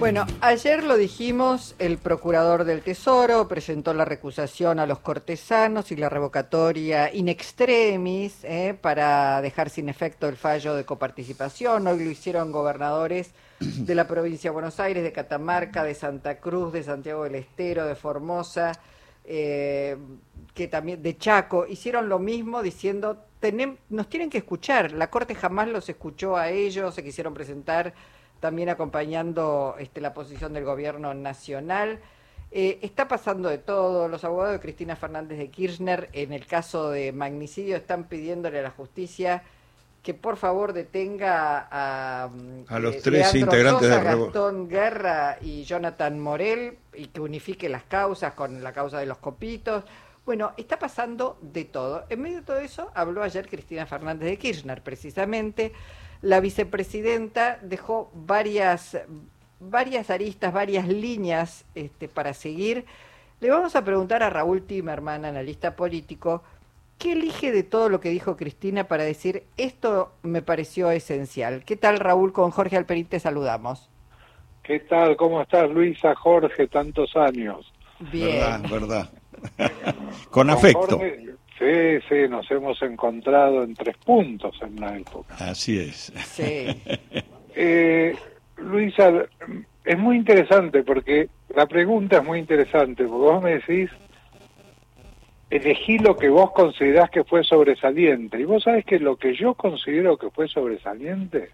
Bueno, ayer lo dijimos, el procurador del Tesoro presentó la recusación a los cortesanos y la revocatoria in extremis eh, para dejar sin efecto el fallo de coparticipación. Hoy lo hicieron gobernadores de la provincia de Buenos Aires, de Catamarca, de Santa Cruz, de Santiago del Estero, de Formosa, eh, que también de Chaco. Hicieron lo mismo diciendo, nos tienen que escuchar. La Corte jamás los escuchó a ellos, se quisieron presentar también acompañando este, la posición del gobierno nacional. Eh, está pasando de todo. Los abogados de Cristina Fernández de Kirchner, en el caso de magnicidio, están pidiéndole a la justicia que por favor detenga a, a los eh, tres integrantes de Gastón Guerra y Jonathan Morel y que unifique las causas con la causa de los copitos. Bueno, está pasando de todo. En medio de todo eso habló ayer Cristina Fernández de Kirchner, precisamente la vicepresidenta dejó varias, varias aristas, varias líneas este, para seguir. Le vamos a preguntar a Raúl Timerman, analista político, ¿qué elige de todo lo que dijo Cristina para decir esto me pareció esencial? ¿Qué tal Raúl? Con Jorge Alperín te saludamos. ¿Qué tal? ¿Cómo estás Luisa, Jorge? Tantos años. Bien. Verdad, verdad. Con, afecto. Sí, sí, nos hemos encontrado en tres puntos en una época. Así es. Sí. eh, Luisa, es muy interesante porque la pregunta es muy interesante, porque vos me decís, elegí lo que vos considerás que fue sobresaliente. Y vos sabés que lo que yo considero que fue sobresaliente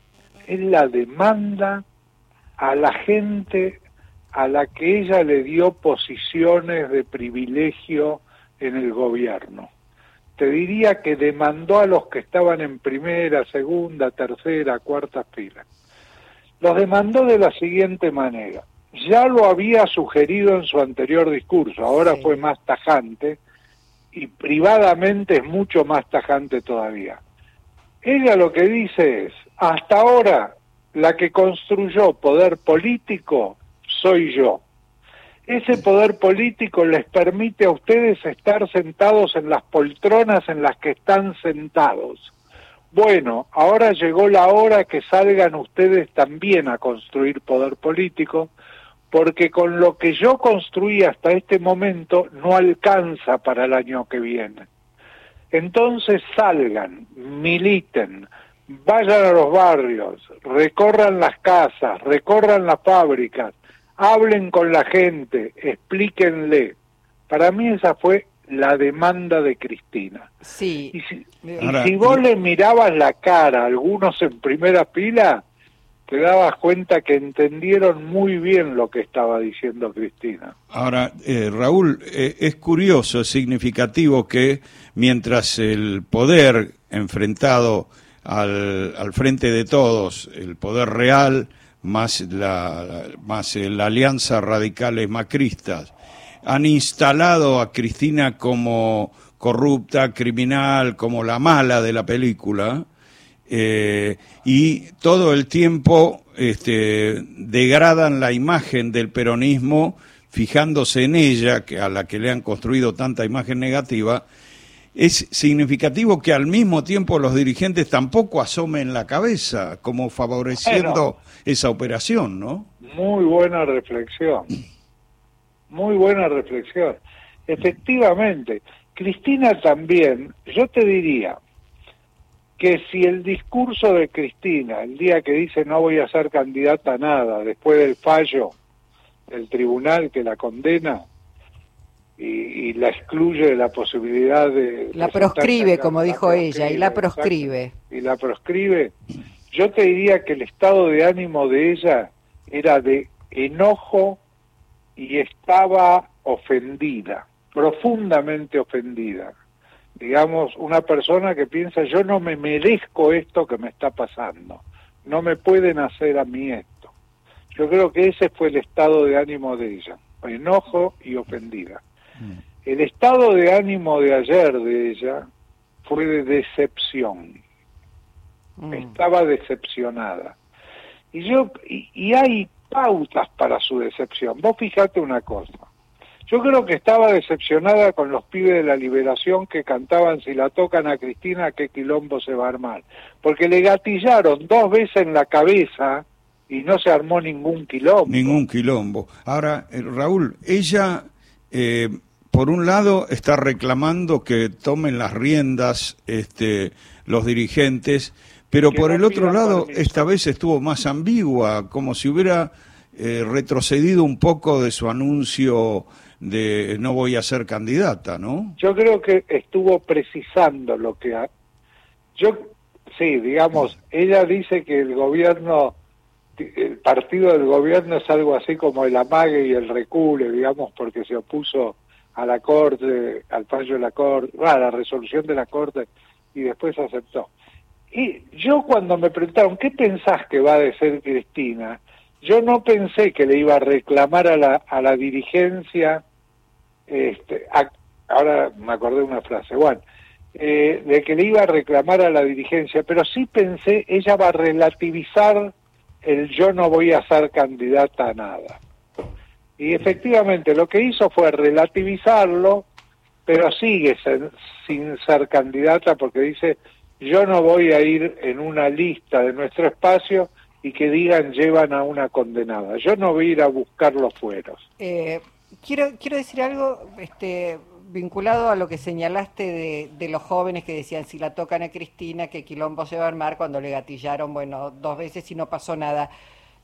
es la demanda a la gente a la que ella le dio posiciones de privilegio en el gobierno te diría que demandó a los que estaban en primera, segunda, tercera, cuarta fila. Los demandó de la siguiente manera. Ya lo había sugerido en su anterior discurso, ahora fue más tajante y privadamente es mucho más tajante todavía. Ella lo que dice es, hasta ahora la que construyó poder político soy yo ese poder político les permite a ustedes estar sentados en las poltronas en las que están sentados. Bueno, ahora llegó la hora que salgan ustedes también a construir poder político, porque con lo que yo construí hasta este momento no alcanza para el año que viene. Entonces salgan, militen, vayan a los barrios, recorran las casas, recorran las fábricas, hablen con la gente, explíquenle. Para mí esa fue la demanda de Cristina. Sí. Y si, vos le mirabas la cara a algunos en primera fila, te dabas cuenta que entendieron muy bien lo que estaba diciendo Cristina. Ahora, eh, Raúl, eh, es curioso, es significativo que mientras el poder enfrentado al, al frente de todos, el poder real, más la, más la Alianza Radicales Macristas, han instalado a Cristina como corrupta, criminal, como la mala de la película, eh, y todo el tiempo este, degradan la imagen del peronismo fijándose en ella, que a la que le han construido tanta imagen negativa, es significativo que al mismo tiempo los dirigentes tampoco asomen la cabeza, como favoreciendo esa operación, ¿no? Muy buena reflexión. Muy buena reflexión. Efectivamente, Cristina también, yo te diría que si el discurso de Cristina, el día que dice no voy a ser candidata a nada, después del fallo del tribunal que la condena, y, la excluye de la posibilidad de... La proscribe, como dijo ella, y la proscribe. y la proscribe. Yo te diría que el estado de ánimo de ella era de enojo y estaba ofendida, profundamente ofendida. Digamos, una persona que piensa, yo no me merezco esto que me está pasando, no me pueden hacer a mí esto. Yo creo que ese fue el estado de ánimo de ella, enojo y ofendida. Mm. El estado de ánimo de ayer de ella fue de decepción. Mm. Estaba decepcionada. Y yo y, hay pautas para su decepción. Vos fijate una cosa. Yo creo que estaba decepcionada con los pibes de la liberación que cantaban si la tocan a Cristina, qué quilombo se va a armar. Porque le gatillaron dos veces en la cabeza y no se armó ningún quilombo. Ningún quilombo. Ahora, eh, Raúl, ella, eh, por un lado, está reclamando que tomen las riendas este, los dirigentes, pero por el otro lado, esta vez estuvo más ambigua, como si hubiera eh, retrocedido un poco de su anuncio de no voy a ser candidata, ¿no? Yo creo que estuvo precisando lo que... Ha... Yo, sí, digamos, ella dice que el gobierno el partido del gobierno es algo así como el amague y el recule, digamos, porque se opuso a la Corte, al fallo de la Corte, a la resolución de la Corte y después aceptó. Y yo cuando me preguntaron, ¿qué pensás que va a decir Cristina? Yo no pensé que le iba a reclamar a la, a la dirigencia, este, ahora me acordé de una frase, bueno, eh, de que le iba a reclamar a la dirigencia, pero sí pensé, ella va a relativizar el yo no voy a ser candidata a nada. Y efectivamente lo que hizo fue relativizarlo, pero sigue sin ser candidata porque dice yo no voy a ir en una lista de nuestro espacio y que digan llevan a una condenada. Yo no voy a ir a buscar los fueros. Eh, quiero quiero decir algo, este vinculado a lo que señalaste de, los jóvenes que decían si la tocan a Cristina, que Quilombo se va a armar cuando le gatillaron, bueno, dos veces y no pasó nada.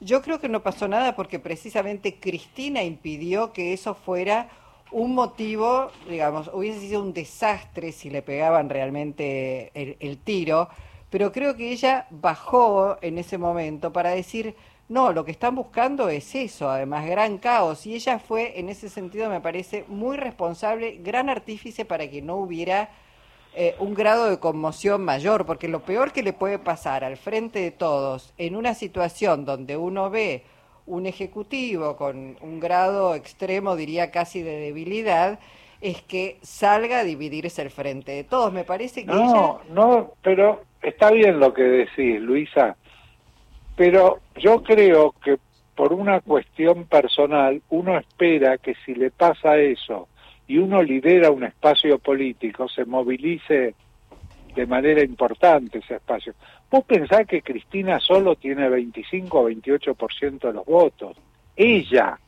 Yo creo que no pasó nada porque precisamente Cristina impidió que eso fuera un motivo, digamos, hubiese sido un desastre si le pegaban realmente el tiro, pero creo que ella bajó en ese momento para decir, no, lo que están buscando es eso, además, gran caos. Y ella fue, en ese sentido, me parece muy responsable, gran artífice para que no hubiera eh, un grado de conmoción mayor, porque lo peor que le puede pasar al frente de todos en una situación donde uno ve un ejecutivo con un grado extremo, diría casi de debilidad, es que salga a dividirse el frente de todos. Me parece que... No, no, pero está bien lo que decís, Luisa pero yo creo que por una cuestión personal, uno espera que si le pasa eso y uno lidera un espacio político, se movilice de manera importante ese espacio. Vos pensás que Cristina solo tiene 25 o 28% de los votos. Ella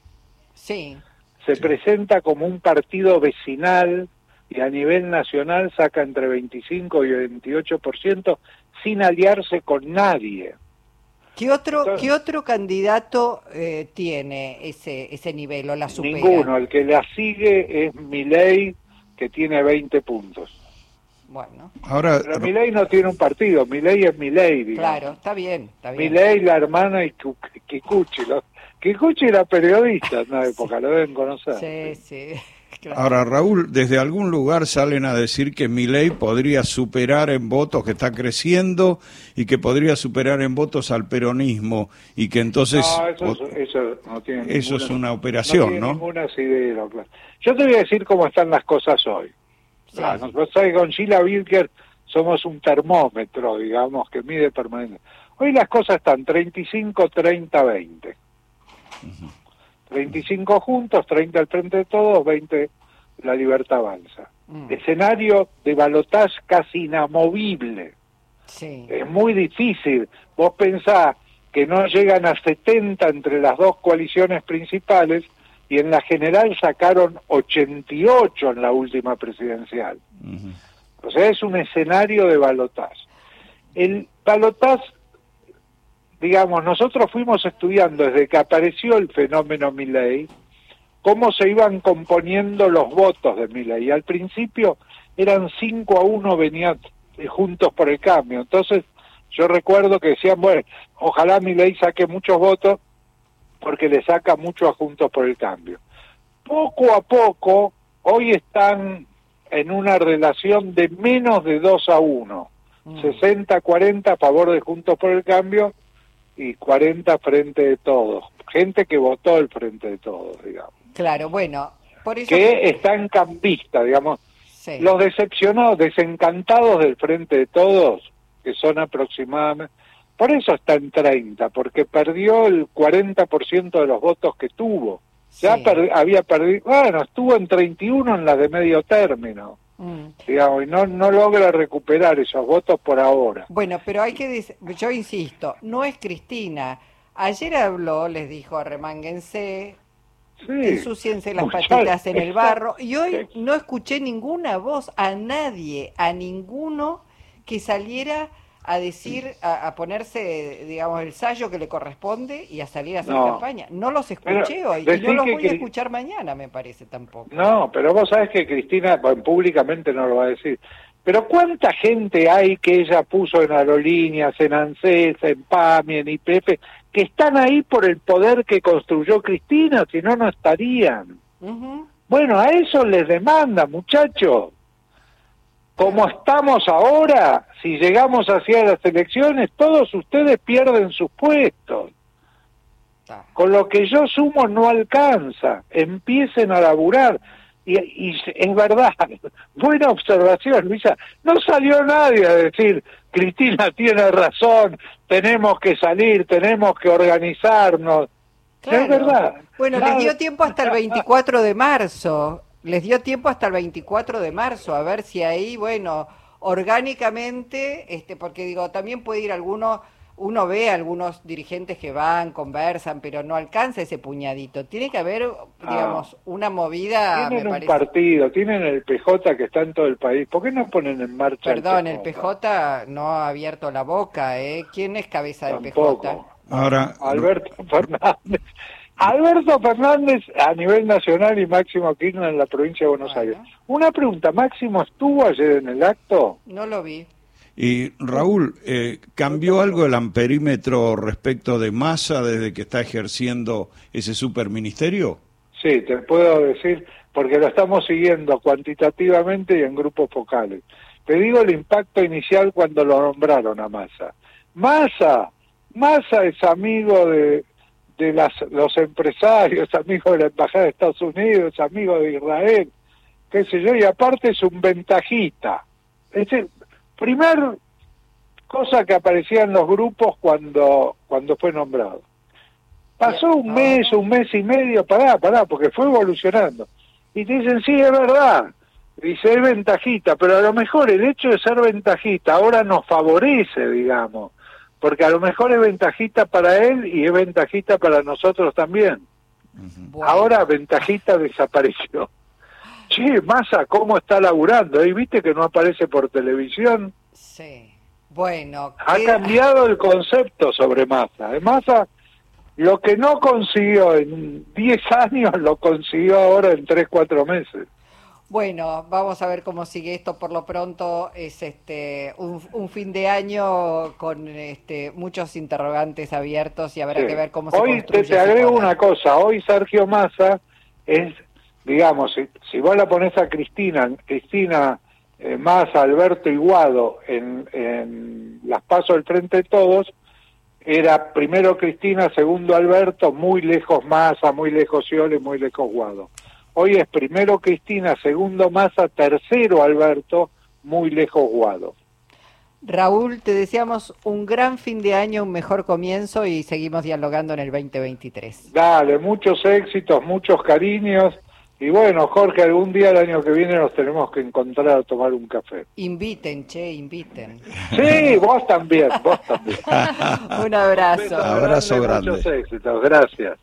sí. se presenta como un partido vecinal y a nivel nacional saca entre 25 y 28% sin aliarse con nadie. ¿Qué otro, ¿qué otro candidato eh, tiene ese, ese nivel o la supera? Ninguno, el que la sigue es Milei, que tiene 20 puntos. Bueno. Ahora, Pero Milei no tiene un partido, Milei es Milei. Claro, está bien, está bien. Milei, la hermana y Kikuchi. Kikuchi era periodista en una época, lo deben conocer. Sí, sí. Ahora, Raúl, desde algún lugar salen a decir que mi podría superar en votos, que está creciendo, y que podría superar en votos al peronismo, y que entonces... eso, no tiene eso es una operación, ¿no? ninguna idea, claro. Yo te voy a decir cómo están las cosas hoy. Claro, con Sheila Wilker somos un termómetro, digamos, que mide permanente. Hoy las cosas están 35, 30, 20. 25 juntos, 30 al frente de todos, 20 la libertad avanza. Mm. Escenario de balotaje casi inamovible. Sí. Es muy difícil. Vos pensás que no llegan a 70 entre las dos coaliciones principales y en la general sacaron 88 en la última presidencial. O sea, es un escenario de balotaje. El balotaje digamos, nosotros fuimos estudiando desde que apareció el fenómeno Milley, cómo se iban componiendo los votos de Milley. Al principio eran 5 a 1 venían juntos por el cambio. Entonces, yo recuerdo que decían, bueno, ojalá Milley saque muchos votos porque le saca mucho a Juntos por el Cambio. Poco a poco, hoy están en una relación de menos de 2 a 1. 60-40 a favor de Juntos por el Cambio y 40 frente de todos. Gente que votó el frente de todos, digamos. Claro, bueno, por eso... Que están campista, digamos. Los decepcionados, desencantados del frente de todos, que son aproximadamente... Por eso está en 30, porque perdió el 40% de los votos que tuvo. Ya había perdido, bueno, estuvo en 31 en las de medio término. Mm. Digamos, y no, no logra recuperar esos votos por ahora. Bueno, pero hay que decir, yo insisto, no es Cristina. Ayer habló, les dijo, arremánguense, Sí. ensuciense las Muchachos, patitas en el barro. Y hoy no escuché ninguna voz a nadie, a ninguno que saliera a decir, a, a ponerse, digamos, el sallo que le corresponde y a salir a hacer No. campaña. No los escuché Pero, hoy y no los que voy a escuchar mañana, me parece tampoco. No, pero vos sabés que Cristina bueno, públicamente no lo va a decir. Pero ¿cuánta gente hay que ella puso en aerolíneas, en ANSES, en PAMI, en IPF, que están ahí por el poder que construyó Cristina? Si no, no estarían. Bueno, a eso les demanda, muchachos. Como estamos ahora, si llegamos hacia las elecciones, todos ustedes pierden sus puestos. Con lo que yo sumo no alcanza. Empiecen a laburar. Y, y es verdad, buena observación, Luisa. No salió nadie a decir, Cristina tiene razón, tenemos que salir, tenemos que organizarnos. Claro. Es verdad. Bueno, les dio tiempo hasta el 24 de marzo. Les dio tiempo hasta el 24 de marzo, a ver si ahí, bueno, orgánicamente, este, porque digo, también puede ir alguno, uno ve a algunos dirigentes que van, conversan, pero no alcanza ese puñadito. Tiene que haber, digamos, una movida, Tienen me un parece. partido, tienen el PJ que está en todo el país. ¿Por qué no ponen en marcha Perdón, el PJ no ha abierto la boca, ¿eh? ¿Quién es cabeza del PJ? Ahora, Alberto Fernández. Alberto Fernández a nivel nacional y Máximo Kirchner en la provincia de Buenos Bueno. Aires. Una pregunta, ¿Máximo estuvo ayer en el acto? No lo vi. y Raúl, eh, ¿cambió algo el amperímetro respecto de masa desde que está ejerciendo ese superministerio? Sí, te puedo decir, porque lo estamos siguiendo cuantitativamente y en grupos focales. Te digo el impacto inicial cuando lo nombraron a Massa. Massa, Massa es amigo de, de las, los empresarios, amigo de la Embajada de Estados Unidos, amigo de Israel, qué sé yo, y aparte es un ventajita. Es el primer cosa que aparecía en los grupos cuando, cuando fue nombrado. Pasó un mes, un mes y medio, pará, pará, porque fue evolucionando. Y te dicen, sí, es verdad. Dice, es ventajita, pero a lo mejor el hecho de ser ventajita ahora nos favorece, digamos, porque a lo mejor es ventajita para él y es ventajita para nosotros también. Bueno. Ahora ventajita desapareció. Che, Massa, ¿cómo está laburando? ¿Eh? ¿Viste que no aparece por televisión? Sí. Bueno, Ha queda- cambiado el concepto sobre Massa. ¿eh? Massa, lo que no consiguió en 10 años, lo consiguió ahora en 3, 4 meses. Bueno, vamos a ver cómo sigue esto. Por lo pronto es este un, un fin de año con este muchos interrogantes abiertos y habrá Sí. que ver cómo se Hoy te, construye te ese agrego poder. una cosa. Hoy Sergio Massa es, digamos, si, si vos la pones a Cristina, Cristina eh, Massa, Alberto Iguado en, en las pasos del Frente de Todos, era primero Cristina, segundo Alberto, muy lejos Massa, muy lejos Scioli, muy lejos Guado. Hoy es primero Cristina, segundo Massa, tercero Alberto, muy lejos Guado. Raúl, te deseamos un gran fin de año, un mejor comienzo y seguimos dialogando en el 2023. Dale, muchos éxitos, muchos cariños. Y bueno, Jorge, algún día el año que viene nos tenemos que encontrar a tomar un café. Inviten, che, inviten. Sí, vos también, vos también. un abrazo. Abrazo grande. Muchos éxitos, gracias.